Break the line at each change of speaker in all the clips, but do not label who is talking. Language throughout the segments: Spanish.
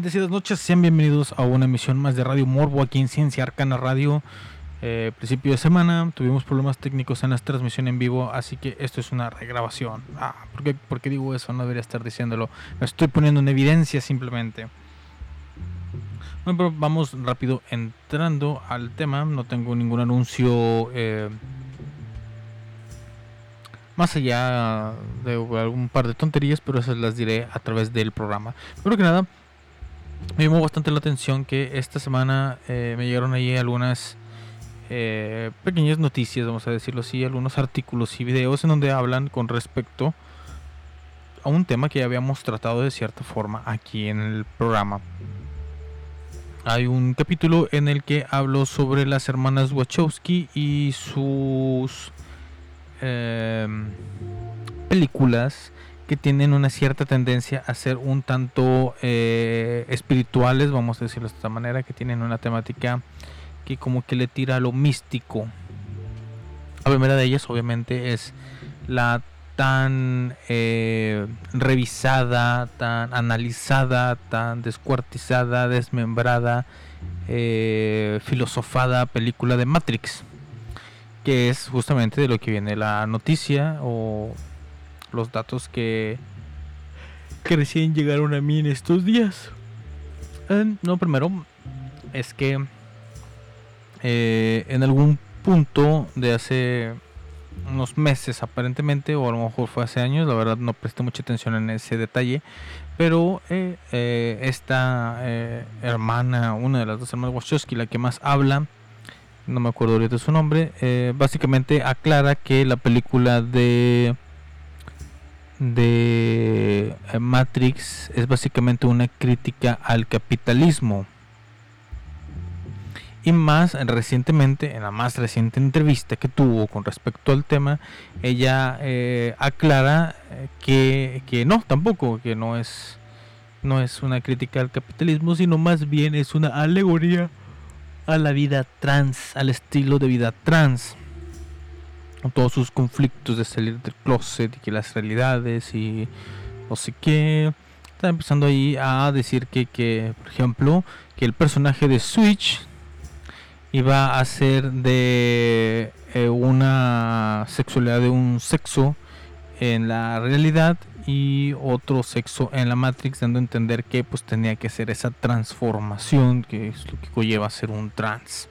Bendecidas noches, sean bienvenidos a una emisión más de Radio Morbo aquí en Ciencia Arcana Radio. Eh, principio de semana tuvimos problemas técnicos en la transmisión en vivo, así que esto es una regrabación. Ah, ¿por qué, digo eso? No debería estar diciéndolo. Lo estoy poniendo en evidencia simplemente.
Bueno, pero vamos rápido entrando al tema. No tengo ningún anuncio eh, más allá de algún par de tonterías, pero esas las diré a través del programa. Primero que nada, me llamó bastante la atención que esta semana eh, me llegaron ahí algunas eh, pequeñas noticias, vamos a decirlo así, algunos artículos y videos en donde hablan con respecto a un tema que ya habíamos tratado de cierta forma aquí en el programa. Hay un capítulo en el que hablo sobre las hermanas Wachowski y sus em, películas que tienen una cierta tendencia a ser un tanto eh, espirituales, vamos a decirlo de esta manera, que tienen una temática que como que le tira a lo místico. La primera de ellas obviamente es la tan eh, revisada, tan analizada, tan descuartizada, desmembrada, eh, filosofada película de Matrix, que es justamente de lo que viene la noticia o los datos que, que recién llegaron a mí en estos días. Eh, no, primero es que en algún punto de hace unos meses aparentemente, o a lo mejor fue hace años, la verdad no presté mucha atención en ese detalle, pero eh, eh, esta eh, hermana, una de las dos hermanas Wachowski, la que más habla, no me acuerdo ahorita su nombre, básicamente aclara que la película de de Matrix es básicamente una crítica al capitalismo y más recientemente, en la más reciente entrevista que tuvo con respecto al tema, ella eh, aclara eh, que, que, no, tampoco, que no es, no es una crítica al capitalismo, sino más bien es una alegoría a la vida trans, al estilo de vida trans. Todos sus conflictos de salir del closet y que las realidades y no sé qué. Está empezando ahí a decir que, que, por ejemplo, que el personaje de Switch iba a ser de eh, una sexualidad de un sexo en la realidad y otro sexo en la Matrix, dando a entender que pues tenía que ser esa transformación que es lo que conlleva ser un trans.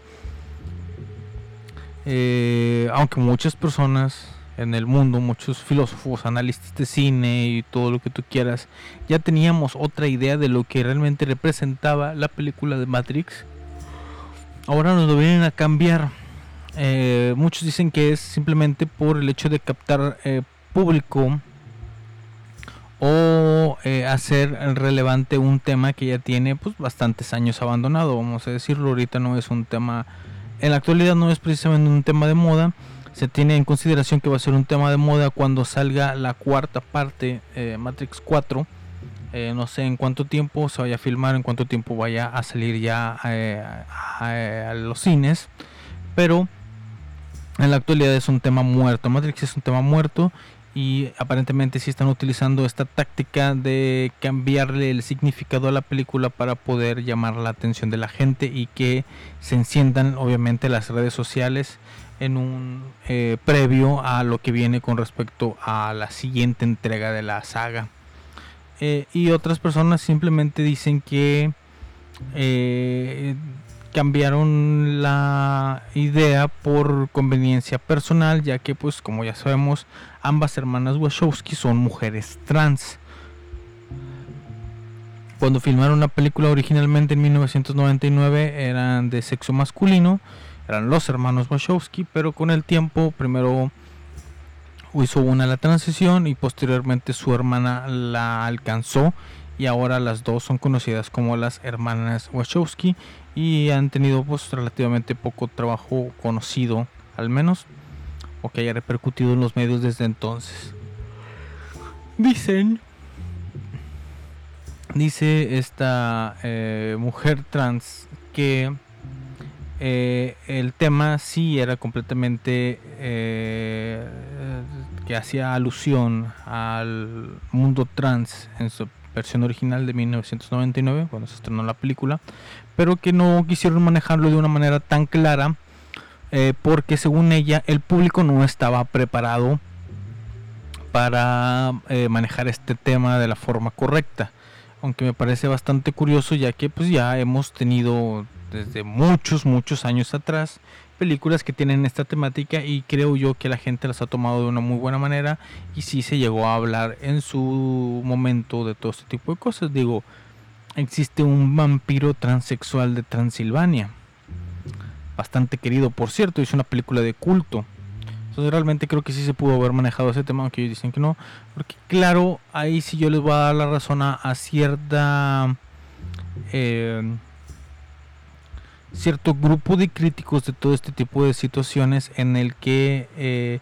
Eh, aunque muchas personas en el mundo, muchos filósofos, analistas de cine y todo lo que tú quieras, ya teníamos otra idea de lo que realmente representaba la película de Matrix ahora nos lo vienen a cambiar. Eh, muchos dicen que es simplemente por el hecho de captar eh, público o eh, hacer relevante un tema que ya tiene pues bastantes años abandonado vamos a decirlo ahorita no es un tema en la actualidad no es precisamente un tema de moda se tiene en consideración que va a ser un tema de moda cuando salga la cuarta parte Matrix 4 eh, no sé en cuánto tiempo se vaya a filmar, en cuánto tiempo vaya a salir ya eh, a, los cines. Pero en la actualidad es un tema muerto. Matrix es un tema muerto y aparentemente sí están utilizando esta táctica de cambiarle el significado a la película para poder llamar la atención de la gente y que se enciendan obviamente las redes sociales en un eh, previo a lo que viene con respecto a la siguiente entrega de la saga. Eh, y otras personas simplemente dicen que eh, cambiaron la idea por conveniencia personal, ya que pues como ya sabemos, ambas hermanas Wachowski son mujeres trans. Cuando filmaron la película originalmente en 1999 eran de sexo masculino, eran los hermanos Wachowski, pero con el tiempo primero hizo una la transición y posteriormente su hermana la alcanzó y ahora las dos son conocidas como las hermanas Wachowski y han tenido pues relativamente poco trabajo conocido al menos o que haya repercutido en los medios desde entonces. Dicen dice esta eh, mujer trans que eh, el tema sí era completamente eh, que hacía alusión al mundo trans en su versión original de 1999 cuando se estrenó la película pero que no quisieron manejarlo de una manera tan clara eh, porque según ella el público no estaba preparado para manejar este tema de la forma correcta aunque me parece bastante curioso ya que pues ya hemos tenido desde muchos, muchos años atrás películas que tienen esta temática y creo yo que la gente las ha tomado de una muy buena manera y sí se llegó a hablar en su momento de todo este tipo de cosas. Digo, existe un vampiro transexual de Transilvania, bastante querido por cierto, es una película de culto. Entonces realmente creo que sí se pudo haber manejado ese tema, aunque ellos dicen que no. Porque claro, ahí sí yo les voy a dar la razón a, a cierta... eh, cierto grupo de críticos de todo este tipo de situaciones en el que eh,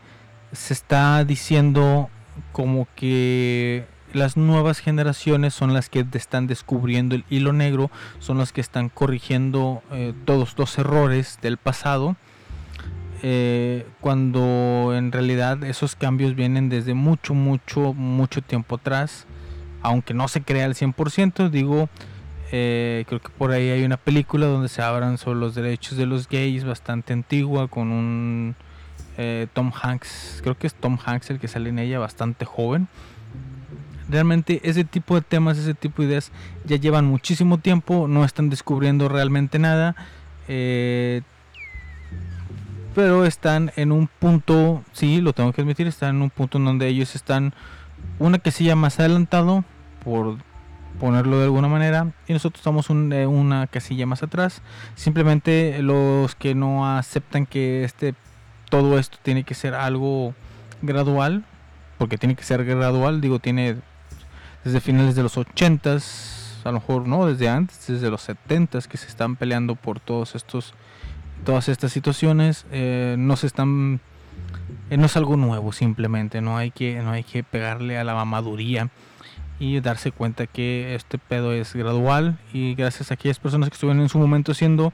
se está diciendo como que las nuevas generaciones son las que están descubriendo el hilo negro, son las que están corrigiendo eh, todos los errores del pasado, eh, cuando en realidad esos cambios vienen desde mucho, mucho, mucho tiempo atrás, aunque no se crea al 100%, digo, eh, creo que por ahí hay una película donde se hablan sobre los derechos de los gays, bastante antigua, con un Tom Hanks, creo que es Tom Hanks el que sale en ella, bastante joven. Realmente ese tipo de temas, ese tipo de ideas ya llevan muchísimo tiempo, no están descubriendo realmente nada, eh, pero están en un punto, sí, lo tengo que admitir, están en un punto en donde ellos están una que casilla más adelantado, por ponerlo de alguna manera y nosotros estamos eh, una casilla más atrás. Simplemente los que no aceptan que este todo esto tiene que ser algo gradual porque tiene que ser gradual digo tiene desde finales de los 80s a lo mejor no desde antes desde los 70s que se están peleando por todos estos todas estas situaciones eh, no se están eh, no es algo nuevo simplemente no hay que no hay que pegarle a la mamaduría y darse cuenta que este pedo es gradual y gracias a aquellas personas que estuvieron en su momento haciendo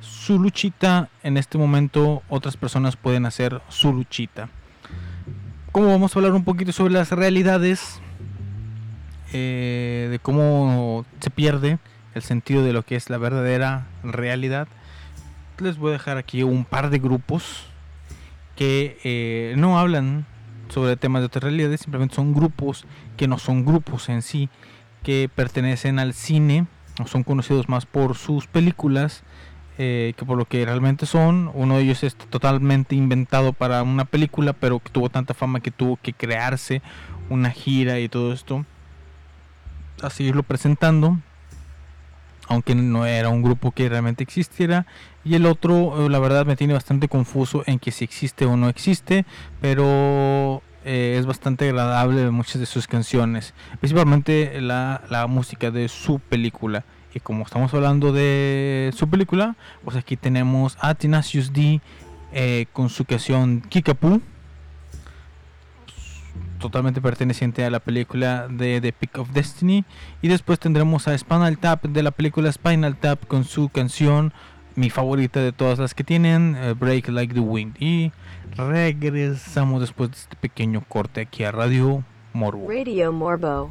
su luchita, en este momento otras personas pueden hacer su luchita. Como vamos a hablar un poquito sobre las realidades, eh, de cómo se pierde el sentido de lo que es la verdadera realidad, les voy a dejar aquí un par de grupos que eh, no hablan sobre temas de otras realidades, simplemente son grupos que no son grupos en sí, que pertenecen al cine, son conocidos más por sus películas eh, que por lo que realmente son. Uno de ellos es totalmente inventado para una película, pero que tuvo tanta fama que tuvo que crearse una gira y todo esto. A seguirlo presentando, aunque no era un grupo que realmente existiera. Y el otro, eh, la verdad, me tiene bastante confuso en que si existe o no existe, pero eh, es bastante agradable muchas de sus canciones, principalmente la, la música de su película. Y como estamos hablando de su película, pues aquí tenemos a Tenacious D eh, con su canción Kickapoo, totalmente perteneciente a la película de The Pick of Destiny. Y después tendremos a Spinal Tap de la película Spinal Tap con su canción, mi favorita de todas las que tienen, eh, Break Like the Wind. Y regresamos después de este pequeño corte aquí a Radio Morbo.
Radio Morbo.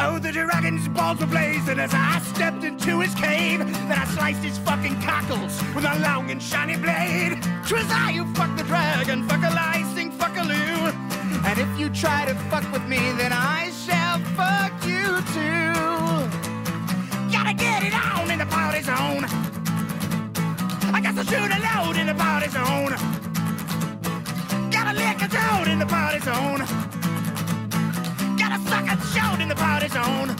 Oh, the dragon's balls were blazing as I stepped into his cave. Then I sliced his fucking cockles with a long and shiny blade. 'Twas I who fucked the dragon, fuck a licing, fuck a loo. And if you try to fuck with me, then I shall fuck you too. Gotta get it on in the party zone. I got to shoot a load in the party zone. Gotta lick a toad in the party zone suckers shouting the party zone.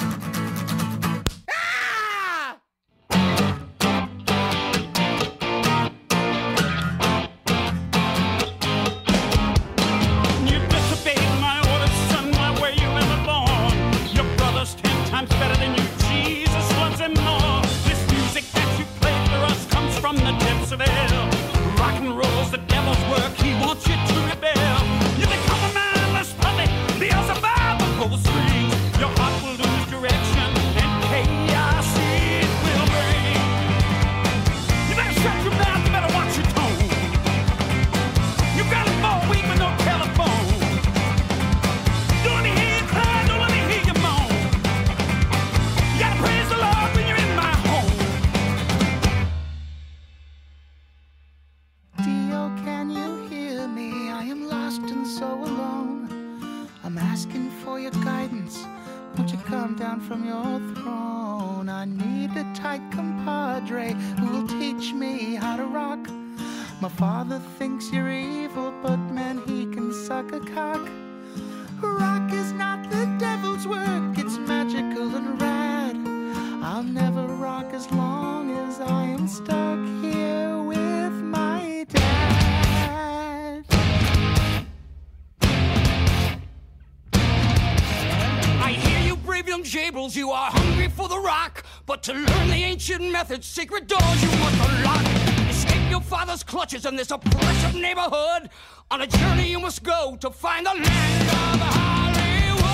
methods, secret doors you must unlock. Escape your father's clutches in this oppressive neighborhood. On a journey you must go to find the land of Hollywood.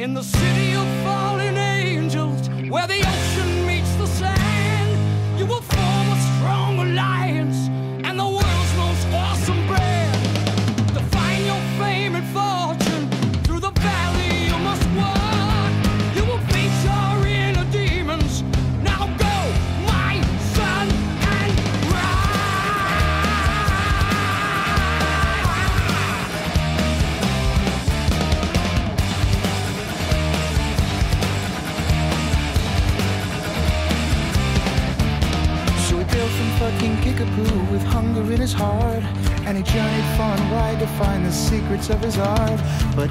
In the city of
but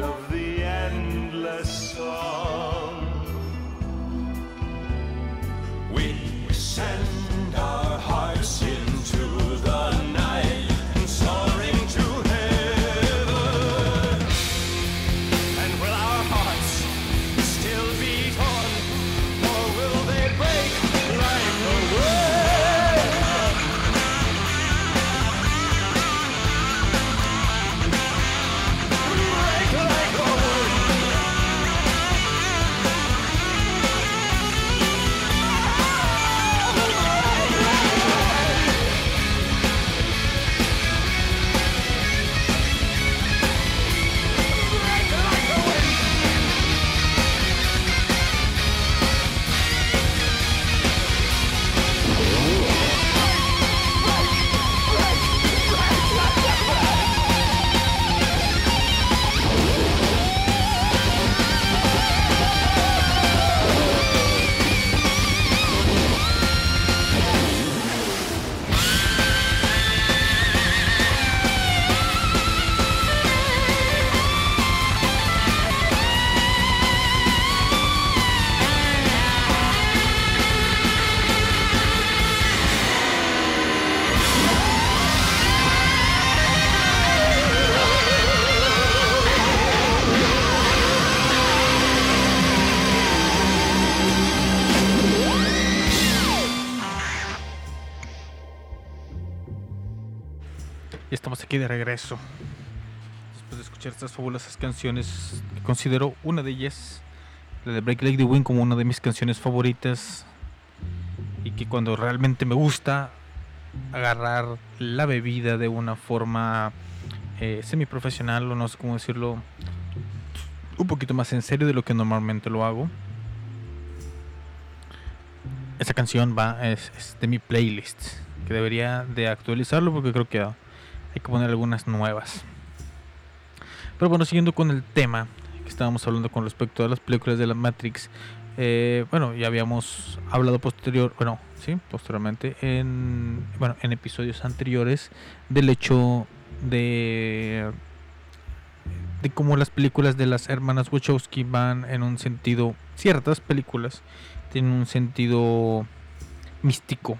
of the endless song. We send.
De regreso. Después de escuchar estas fabulosas canciones, considero una de ellas, la de Break Like the Wind, como una de mis canciones favoritas. Y que cuando realmente me gusta agarrar la bebida de una forma eh, semiprofesional, o no sé cómo decirlo, un poquito más en serio de lo que normalmente lo hago. Esa canción va, es, es de mi playlist, que debería de actualizarlo porque creo que hay que poner algunas nuevas. Pero bueno, siguiendo con el tema que estábamos hablando con respecto a las películas de la Matrix, eh, bueno, ya habíamos hablado posterior, bueno, sí, posteriormente en, bueno, en episodios anteriores del hecho de de cómo las películas de las hermanas Wachowski van en un sentido, ciertas películas tienen un sentido místico.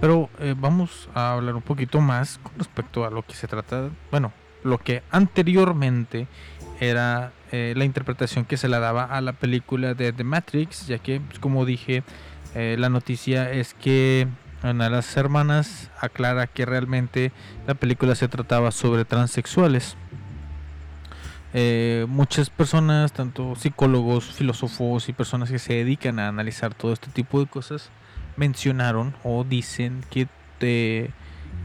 Pero eh, vamos a hablar un poquito más con respecto a lo que se trata, bueno, lo que anteriormente era eh, la interpretación que se le daba a la película de The Matrix, ya que, pues, como dije, eh, la noticia es que una de las hermanas aclara que realmente la película se trataba sobre transexuales. Eh, muchas personas, tanto psicólogos, filósofos y personas que se dedican a analizar todo este tipo de cosas, mencionaron o dicen que, te-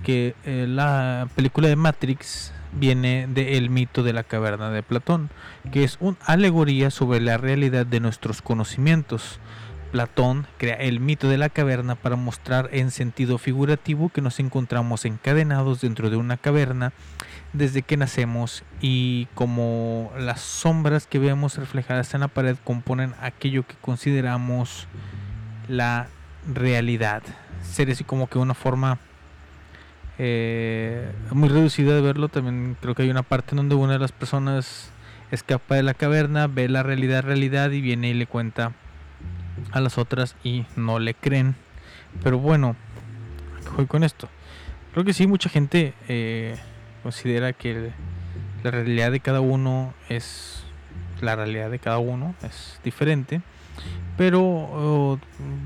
que eh, la película de Matrix viene del mito de la caverna de Platón, que es una alegoría sobre la realidad de nuestros conocimientos. Platón crea el mito de la caverna para mostrar en sentido figurativo que nos encontramos encadenados dentro de una caverna desde que nacemos y como las sombras que vemos reflejadas en la pared componen aquello que consideramos la realidad. Sería así como que una forma eh, muy reducida de verlo. También creo que hay una parte en donde una de las personas escapa de la caverna, ve la realidad, realidad y viene y le cuenta a las otras y no le creen. Pero bueno, ¿a qué voy con esto? Creo que sí, mucha gente eh, considera que la realidad de cada uno es la realidad de cada uno es diferente. Pero oh,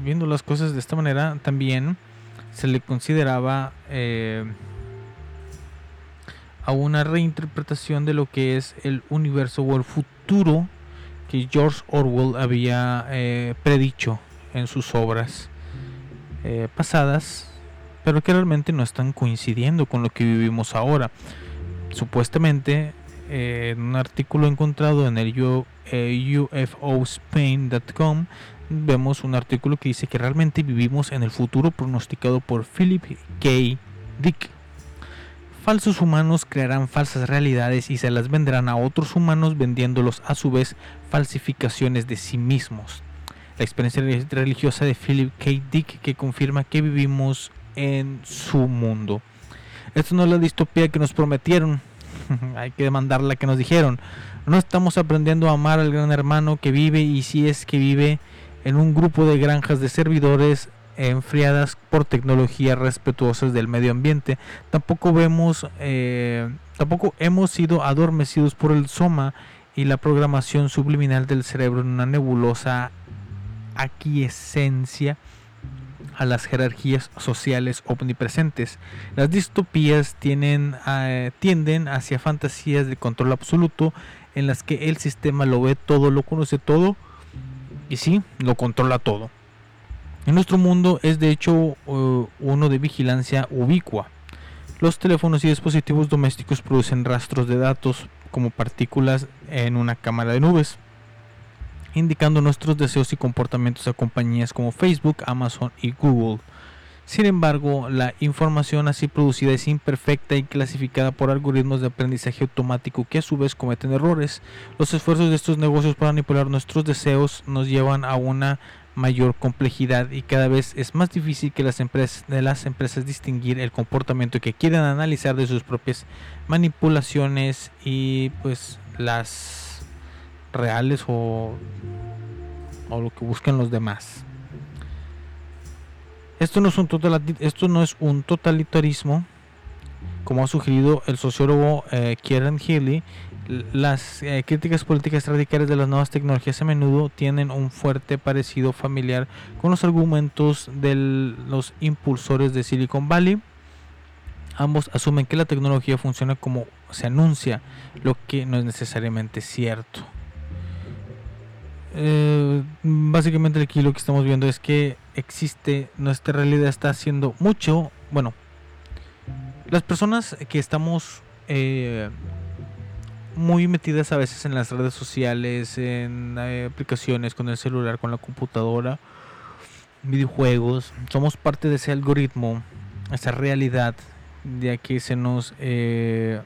viendo las cosas de esta manera, también se le consideraba eh, a una reinterpretación de lo que es el universo o el futuro que George Orwell había eh, predicho en sus obras eh, pasadas, pero que realmente no están coincidiendo con lo que vivimos ahora. Supuestamente, en un artículo encontrado en el UFOspain.com, vemos un artículo que dice que realmente vivimos en el futuro pronosticado por Philip K. Dick. Falsos humanos crearán falsas realidades y se las venderán a otros humanos vendiéndolos a su vez falsificaciones de sí mismos. La experiencia re- religiosa de Philip K. Dick que confirma que vivimos en su mundo. Esto no es la distopía que nos prometieron. Hay que demandar la que nos dijeron. No estamos aprendiendo a amar al gran hermano que vive y si es que vive en un grupo de granjas de servidores enfriadas por tecnologías respetuosas del medio ambiente. Tampoco vemos, eh, tampoco hemos sido adormecidos por el soma y la programación subliminal del cerebro en una nebulosa aquiescencia a las jerarquías sociales omnipresentes. Las distopías tienen, eh, tienden hacia fantasías de control absoluto en las que el sistema lo ve todo, lo conoce todo y sí, lo controla todo. En nuestro mundo es de hecho eh, uno de vigilancia ubicua. Los teléfonos y dispositivos domésticos producen rastros de datos como partículas en una cámara de nubes, indicando nuestros deseos y comportamientos a compañías como Facebook, Amazon y Google. Sin embargo, la información así producida es imperfecta y clasificada por algoritmos de aprendizaje automático que a su vez cometen errores. Los esfuerzos de estos negocios para manipular nuestros deseos nos llevan a una mayor complejidad y cada vez es más difícil que las empresas de las empresas distinguir el comportamiento que quieren analizar de sus propias manipulaciones y pues las reales o, o lo que buscan los demás. Esto no es un, esto no es un totalitarismo, como ha sugerido el sociólogo eh, Kieran Healy. Las eh, críticas políticas radicales de las nuevas tecnologías a menudo tienen un fuerte parecido familiar con los argumentos de los impulsores de Silicon Valley. Ambos asumen que la tecnología funciona como se anuncia, lo que no es necesariamente cierto. Eh, básicamente aquí lo que estamos viendo es que existe, nuestra realidad está haciendo mucho, bueno, las personas que estamos eh, muy metidas a veces en las redes sociales, en eh, aplicaciones con el celular, con la computadora, videojuegos, somos parte de ese algoritmo, esa realidad, ya que se nos eh,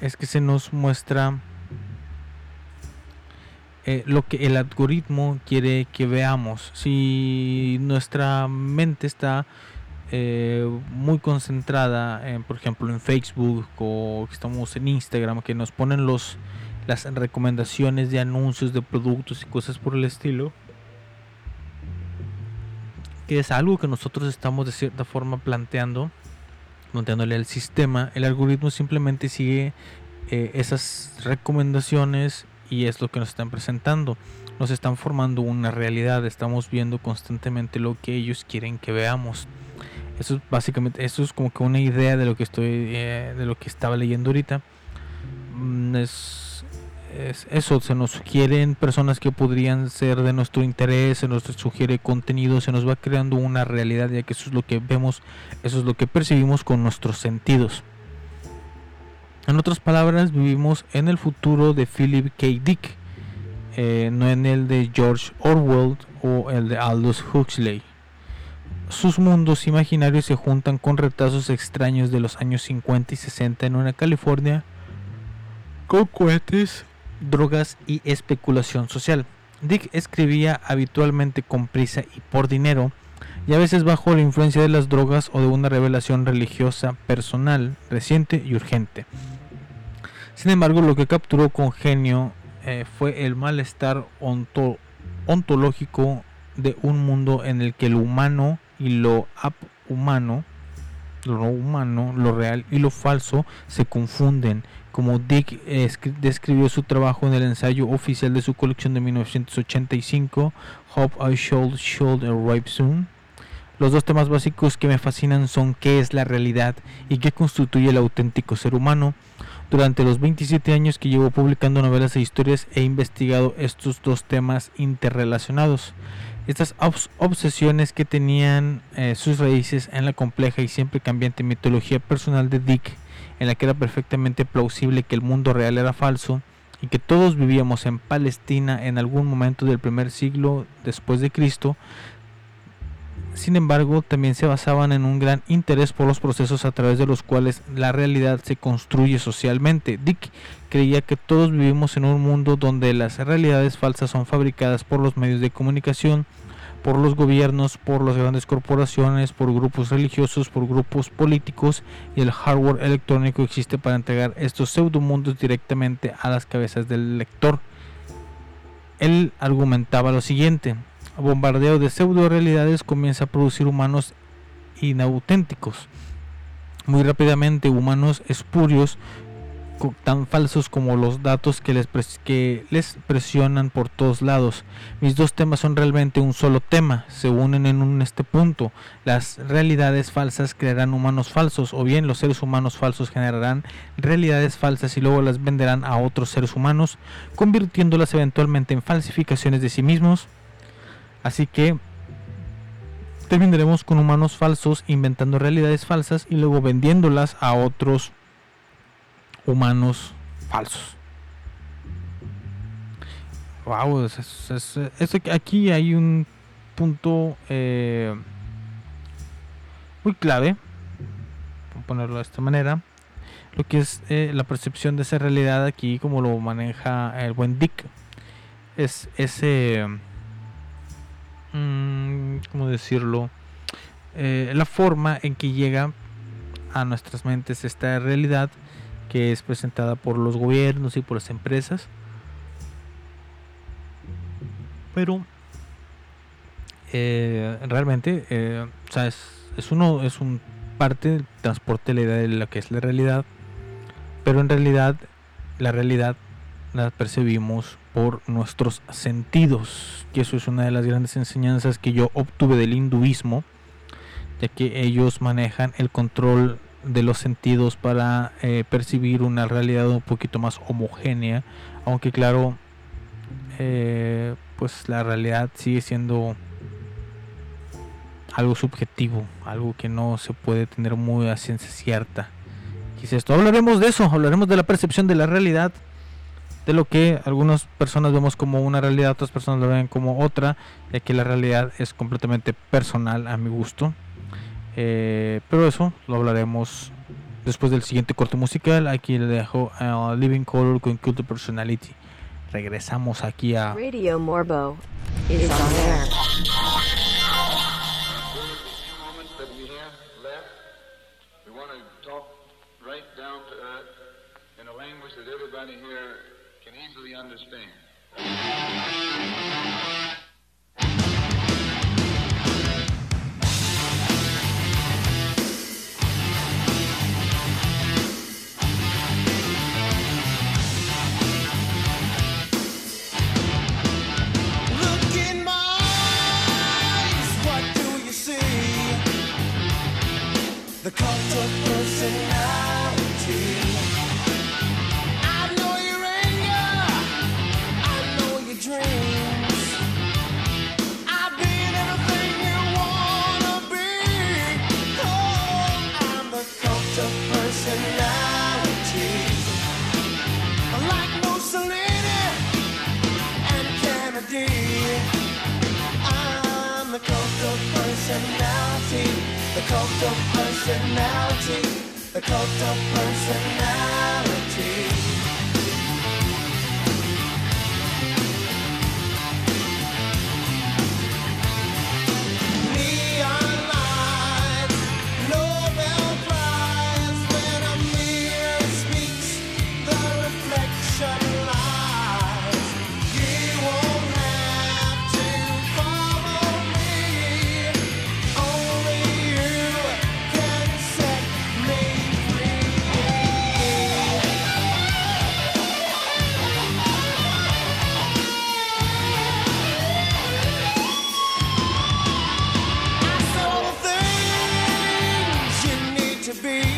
es que se nos muestra eh, lo que el algoritmo quiere que veamos. Si nuestra mente está eh, muy concentrada, en, por ejemplo, en Facebook o estamos en Instagram, que nos ponen los las recomendaciones de anuncios de productos y cosas por el estilo, que es algo que nosotros estamos de cierta forma planteando, planteándole al sistema, el algoritmo simplemente sigue eh, esas recomendaciones y es lo que nos están presentando. Nos están formando una realidad, estamos viendo constantemente lo que ellos quieren que veamos. Eso es básicamente, eso es como que una idea de lo que estoy, eh, de lo que estaba leyendo ahorita. Mm, Es, es eso, se nos sugieren personas que podrían ser de nuestro interés, se nos sugiere contenido, se nos va creando una realidad, ya que eso es lo que vemos, eso es lo que percibimos con nuestros sentidos. En otras palabras, vivimos en el futuro de Philip K. Dick, eh, no en el de George Orwell o el de Aldous Huxley. Sus mundos imaginarios se juntan con retazos extraños de los años 50 y 60 en una California con cohetes, drogas y especulación social. Dick escribía habitualmente con prisa y por dinero, y a veces bajo la influencia de las drogas o de una revelación religiosa personal, reciente y urgente. Sin embargo, lo que capturó con genio eh, fue el malestar onto- ontológico de un mundo en el que lo humano y lo humano, lo no humano, lo real y lo falso se confunden, como Dick eh, escri- describió su trabajo en el ensayo oficial de su colección de 1985, Hope I Should Should Arrive Soon. Los dos temas básicos que me fascinan son qué es la realidad y qué constituye el auténtico ser humano. Durante los 27 años que llevo publicando novelas e historias he investigado estos dos temas interrelacionados. Estas obs- obsesiones que tenían eh, sus raíces en la compleja y siempre cambiante mitología personal de Dick, en la que era perfectamente plausible que el mundo real era falso y que todos vivíamos en Palestina en algún momento del primer siglo después de Cristo, sin embargo, también se basaban en un gran interés por los procesos a través de los cuales la realidad se construye socialmente. Dick creía que todos vivimos en un mundo donde las realidades falsas son fabricadas por los medios de comunicación, por los gobiernos, por las grandes corporaciones, por grupos religiosos, por grupos políticos y el hardware electrónico existe para entregar estos pseudomundos directamente a las cabezas del lector. Él argumentaba lo siguiente, bombardeo de pseudo realidades comienza a producir humanos inauténticos. Muy rápidamente humanos espurios tan falsos como los datos que les, presionan por todos lados. Mis dos temas son realmente un solo tema, se unen en este punto. Las realidades falsas crearán humanos falsos o bien los seres humanos falsos generarán realidades falsas y luego las venderán a otros seres humanos, convirtiéndolas eventualmente en falsificaciones de sí mismos. Así que terminaremos con humanos falsos inventando realidades falsas y luego vendiéndolas a otros humanos falsos. Wow, es- aquí hay un punto eh, muy clave, por ponerlo de esta manera, lo que es eh, la percepción de esa realidad aquí, como lo maneja el buen Dick, es ese, ¿cómo decirlo? Eh, la forma en que llega a nuestras mentes esta realidad que es presentada por los gobiernos y por las empresas. Pero eh, realmente, eh, o sea, es, es uno, es un parte del transporte de la idea de lo que es la realidad, pero en realidad la realidad la percibimos por nuestros sentidos, que eso es una de las grandes enseñanzas que yo obtuve del hinduismo, ya que ellos manejan el control de los sentidos para eh, percibir una realidad un poquito más homogénea, aunque claro, eh, pues la realidad sigue siendo algo subjetivo, algo que no se puede tener muy a ciencia cierta. Quizás esto hablaremos de eso, hablaremos de la percepción de la realidad, de lo que algunas personas vemos como una realidad, otras personas lo ven como otra, ya que la realidad es completamente personal a mi gusto. Eh, pero eso lo hablaremos después del siguiente corte musical. Aquí le dejo a Living Color con Cult Personality. Regresamos aquí a
Radio Morbo is on air.
few moments that we have left, we want to talk right down to earth in a language that everybody here
till you understand. The cult of personality I'm the cult of personality, the cult of personality, the cult of personality. Be.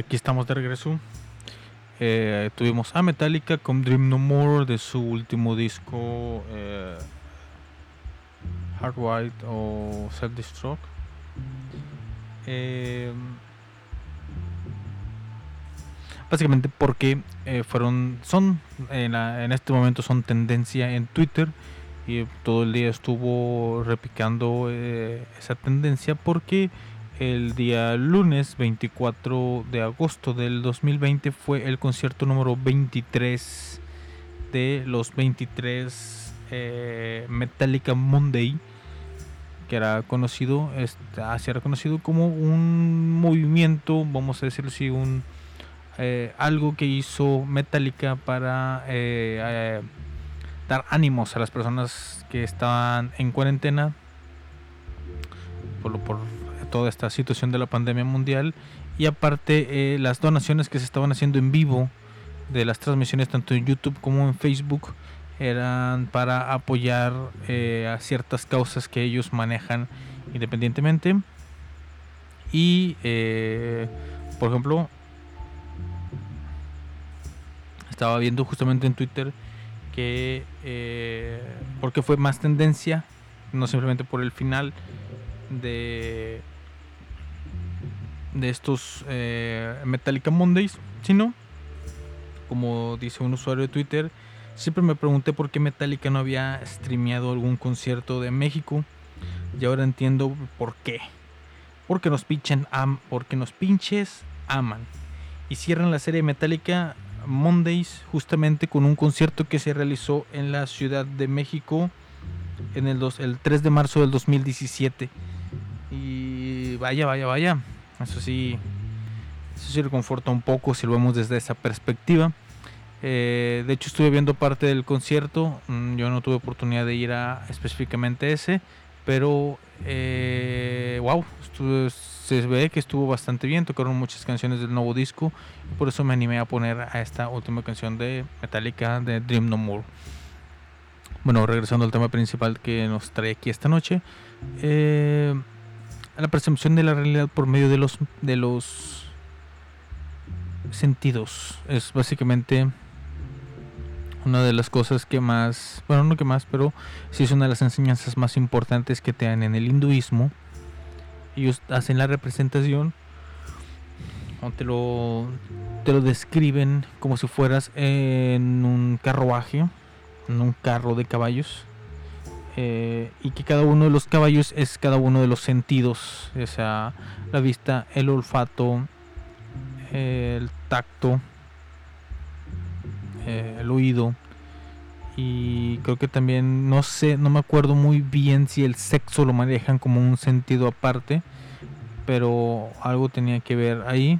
Aquí estamos de regreso. Eh, tuvimos a Metallica con Dream No More de su último disco eh, Hard White o Self Destruct. Eh, básicamente porque eh, fueron son en, la- en este momento son tendencia en Twitter y todo el día estuvo repicando esa tendencia porque el día lunes 24 de agosto del 2020 fue el concierto número 23 de los 23 eh, Metallica Monday que era conocido así era conocido como un movimiento vamos a decirlo así un eh, algo que hizo Metallica para eh, dar ánimos a las personas que estaban en cuarentena por, por toda esta situación de la pandemia mundial y aparte eh, las donaciones que se estaban haciendo en vivo de las transmisiones tanto en YouTube como en Facebook eran para apoyar eh, a ciertas causas que ellos manejan independientemente. Y eh, por ejemplo estaba viendo justamente en Twitter que porque fue más tendencia no simplemente por el final de de estos eh, Metallica Mondays sino como dice un usuario de Twitter siempre me pregunté por qué Metallica no había streameado algún concierto de México y ahora entiendo por qué. Porque nos pinchen am porque nos pinches aman y cierran la serie Metallica Mondays justamente con un concierto que se realizó en la Ciudad de México en el, dos- el 3 de marzo del 2017 y vaya vaya vaya eso sí eso sí reconforta un poco si lo vemos desde esa perspectiva. Eh, de hecho estuve viendo parte del concierto. Mm, yo no tuve oportunidad de ir a específicamente ese pero eh, wow se ve que estuvo bastante bien. Tocaron muchas canciones del nuevo disco y por eso me animé a poner a esta última canción de Metallica de Dream No More. Bueno regresando al tema principal que nos trae aquí esta noche eh, la percepción de la realidad por medio de los de los sentidos es básicamente una de las cosas que más, bueno, no que más, pero sí es una de las enseñanzas más importantes que te dan en el hinduismo. Ellos hacen la representación o lo, te lo describen como si fueras en un carruaje, en un carro de caballos. Eh, y que cada uno de los caballos es cada uno de los sentidos, o sea, la vista, el olfato, el tacto, eh, el oído. Y creo que también no sé no me acuerdo muy bien si el sexo lo manejan como un sentido aparte pero algo tenía que ver ahí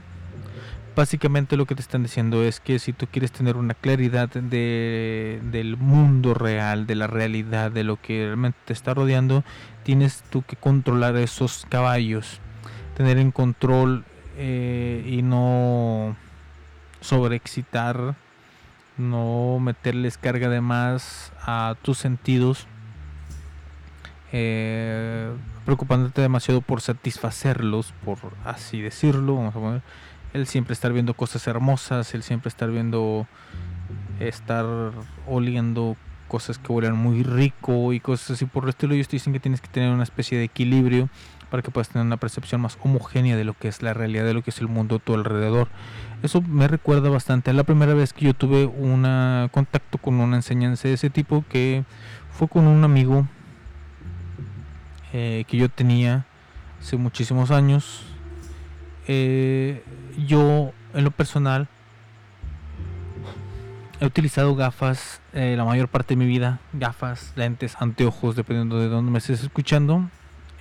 básicamente lo que te están diciendo es que si tú quieres tener una claridad de, del mundo real de la realidad de lo que realmente te está rodeando tienes tú que controlar esos caballos tener en control eh, y no sobreexcitar no meterles carga de más a tus sentidos, eh, preocupándote demasiado por satisfacerlos, por así decirlo, vamos a poner, el siempre estar viendo cosas hermosas, el siempre estar viendo, estar oliendo cosas que huelen muy rico y cosas así por el estilo. Ellos te dicen que tienes que tener una especie de equilibrio para que puedas tener una percepción más homogénea de lo que es la realidad, de lo que es el mundo a tu alrededor. Eso me recuerda bastante a la primera vez que yo tuve un contacto con una enseñanza de ese tipo que fue con un amigo eh, que yo tenía hace muchísimos años. Eh, yo en lo personal he utilizado gafas eh, la mayor parte de mi vida, gafas, lentes, anteojos, dependiendo de dónde me estés escuchando.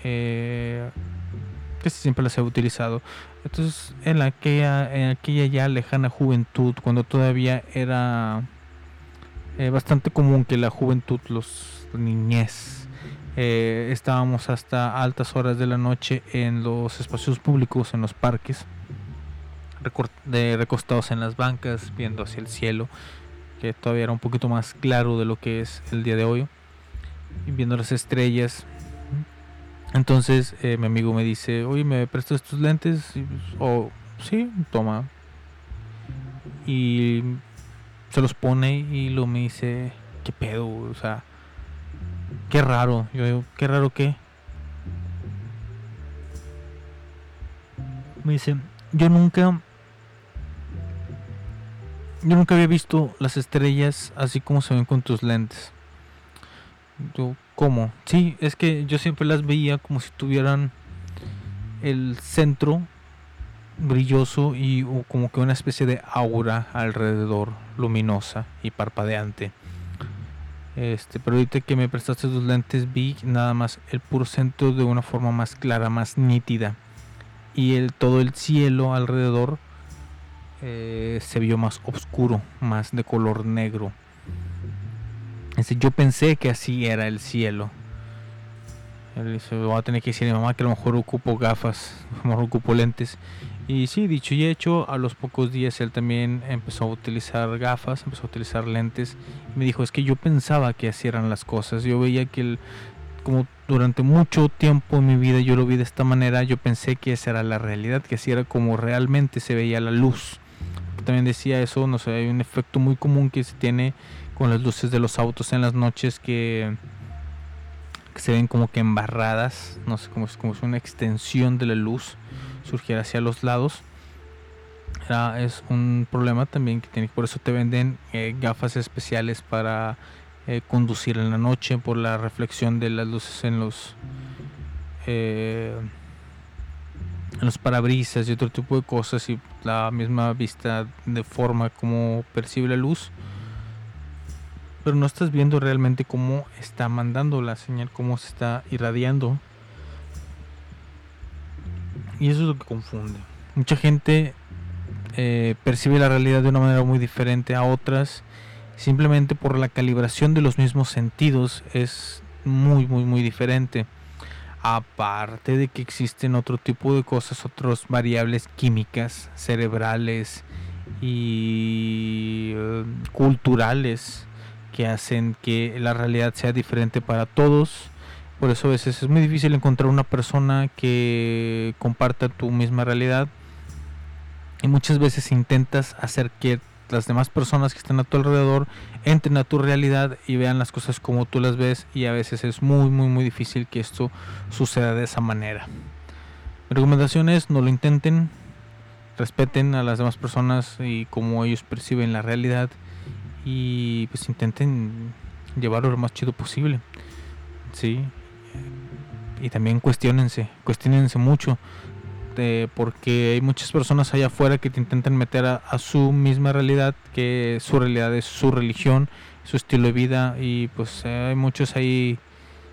Eh, siempre las he utilizado. Entonces, en aquella, en aquella ya lejana juventud, cuando todavía era eh, bastante común que la juventud, los la niñez, eh, estábamos hasta altas horas de la noche en los espacios públicos, en los parques, recostados en las bancas, viendo hacia el cielo, que todavía era un poquito más claro de lo que es el día de hoy, y viendo las estrellas. Entonces eh, mi amigo me dice, oye, ¿me prestas tus lentes? Pues, o sí, toma. Y se los pone y lo me dice, ¿qué pedo? O sea, qué raro. Yo digo, ¿qué raro qué? Me dice, yo nunca... Yo nunca había visto las estrellas así como se ven con tus lentes. Yo, ¿cómo? Sí, es que yo siempre las veía como si tuvieran el centro brilloso y como que una especie de aura alrededor, luminosa y parpadeante. Este, pero ahorita que me prestaste tus lentes vi nada más el puro centro de una forma más clara, más nítida. Y el, todo el cielo alrededor eh, se vio más oscuro, más de color negro. Este, yo pensé que así era el cielo. Él dice, voy a tener que decir a mi mamá que a lo mejor ocupo gafas, a lo mejor ocupo lentes. Y sí, dicho y hecho, a los pocos días él también empezó a utilizar gafas, empezó a utilizar lentes. Y me dijo, es que yo pensaba que así eran las cosas. Yo veía que él, como durante mucho tiempo en mi vida yo lo vi de esta manera, yo pensé que esa era la realidad, que así era como realmente se veía la luz. También decía eso, no sé, hay un efecto muy común que se tiene con las luces de los autos en las noches que, se ven como que embarradas, no sé, como, es- como si una extensión de la luz surgiera hacia los lados. Es un problema también que tiene, por eso te venden eh, gafas especiales para eh, conducir en la noche por la reflexión de las luces en los eh, en los parabrisas y otro tipo de cosas y la misma vista de forma como percibe la luz pero no estás viendo realmente cómo está mandando la señal, cómo se está irradiando. Y eso es lo que confunde. Mucha gente eh, percibe la realidad de una manera muy diferente a otras. Simplemente por la calibración de los mismos sentidos es muy, muy, muy diferente. Aparte de que existen otro tipo de cosas, otras variables químicas, cerebrales y eh, culturales que hacen que la realidad sea diferente para todos. Por eso a veces es muy difícil encontrar una persona que comparta tu misma realidad. Y muchas veces intentas hacer que las demás personas que están a tu alrededor entren a tu realidad y vean las cosas como tú las ves. Y a veces es muy, muy, muy difícil que esto suceda de esa manera. Mi recomendación es no lo intenten. Respeten a las demás personas y cómo ellos perciben la realidad y pues intenten llevarlo lo más chido posible. Sí. Y también cuestionense, cuestionense mucho. porque hay muchas personas allá afuera que te intentan meter a, su misma realidad, que su realidad es su religión, su estilo de vida, y pues eh, hay muchos ahí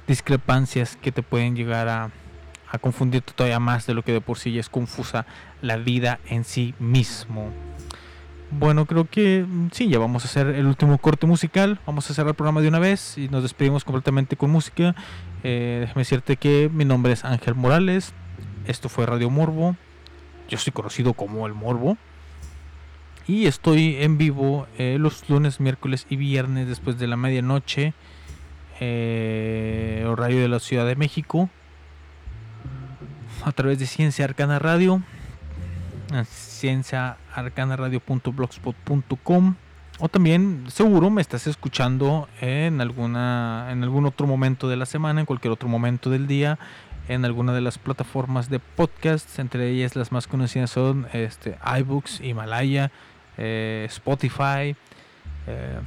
discrepancias que te pueden llegar a, a confundirte todavía más de lo que de por sí ya es confusa la vida en sí mismo. Bueno, creo que mm, sí, ya vamos a hacer el último corte musical. Vamos a cerrar el programa de una vez y nos despedimos completamente con música. Eh, déjame decirte que mi nombre es Ángel Morales. Esto fue Radio Morbo. Yo soy conocido como el Morbo. Y estoy en vivo eh, los lunes, miércoles y viernes después de la medianoche. eh, horario de la Ciudad de México. A través de Ciencia Arcana Radio cienciaarcanaradio.blogspot.com o también seguro me estás escuchando en alguna en algún otro momento de la semana, en cualquier otro momento del día, en alguna de las plataformas de podcast, entre ellas las más conocidas son este iBooks, Himalaya, eh, Spotify, eh,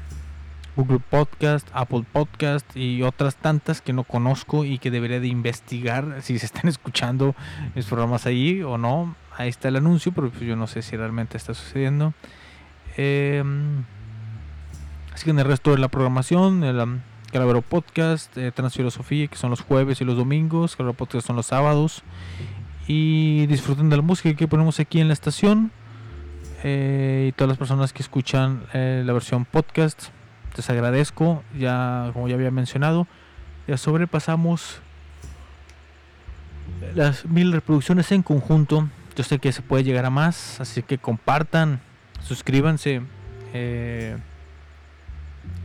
Google Podcast, Apple Podcast y otras tantas que no conozco y que debería de investigar si se están escuchando mis programas ahí o no. Ahí está el anuncio, pero pues yo no sé si realmente está sucediendo. Eh, así en el resto de la programación, el um, Calavero Podcast, eh, Transfilosofía, que son los jueves y los domingos, Calavero Podcast son los sábados. Y disfruten de la música que ponemos aquí en la estación. Eh, y todas las personas que escuchan eh, la versión podcast, les agradezco. Ya, como ya había mencionado, ya sobrepasamos las mil reproducciones en conjunto. Yo sé que se puede llegar a más, así que compartan, suscríbanse,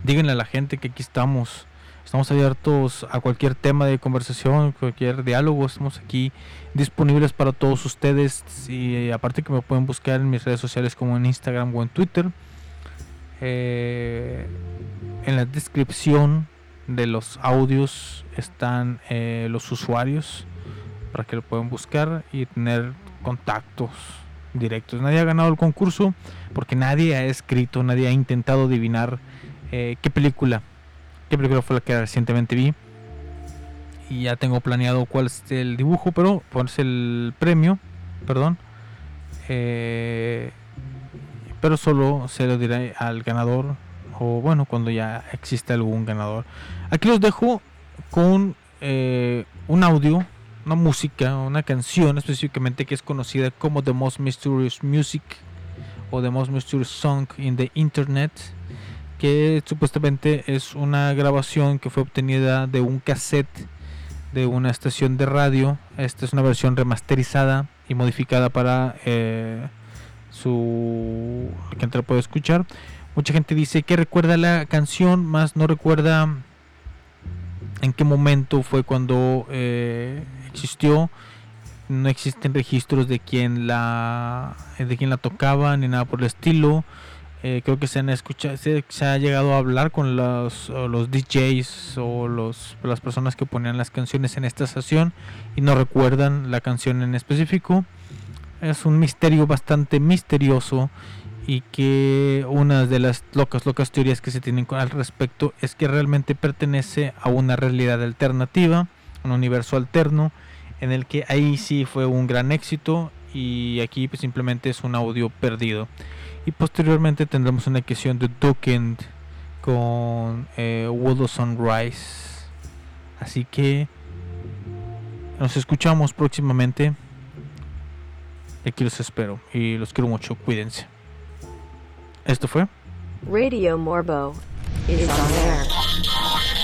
díganle a la gente que aquí estamos Estamos abiertos a cualquier tema de conversación, cualquier diálogo. Estamos aquí disponibles para todos ustedes. Y aparte que me pueden buscar en mis redes sociales como en Instagram o en Twitter. Eh, en la descripción de los audios están eh, los usuarios para que lo puedan buscar y tener contactos directos. Nadie ha ganado el concurso porque nadie ha escrito, nadie ha intentado adivinar eh, qué película, qué película fue la que recientemente vi. Y ya tengo planeado cuál es el dibujo, pero cuál es el premio, perdón. Eh, pero solo se lo diré al ganador o bueno cuando ya existe algún ganador aquí los dejo con eh, un audio una música una canción específicamente que es conocida como The Most Mysterious Music o The Most Mysterious Song in the Internet que supuestamente es una grabación que fue obtenida de un cassette de una estación de radio. Esta es una versión remasterizada y modificada para eh, su gente la puede escuchar. Mucha gente dice que recuerda la canción más no recuerda en qué momento fue cuando eh, existió. No existen registros de quién la de quién la tocaba ni nada por el estilo Eh, creo que se han escuchado se, se ha llegado a hablar con los, los DJs o los, las personas que ponían las canciones en esta estación y no recuerdan la canción en específico es un misterio bastante misterioso y que una de las locas locas teorías que se tienen al respecto es que realmente pertenece a una realidad alternativa, un universo alterno en el que ahí sí fue un gran éxito y aquí pues, simplemente es un audio perdido. Y posteriormente tendremos una edición de Duckend con eh, of Sunrise. Así que nos escuchamos próximamente. Aquí los espero y los quiero mucho. Cuídense. Esto fue
Radio Morbo is on air.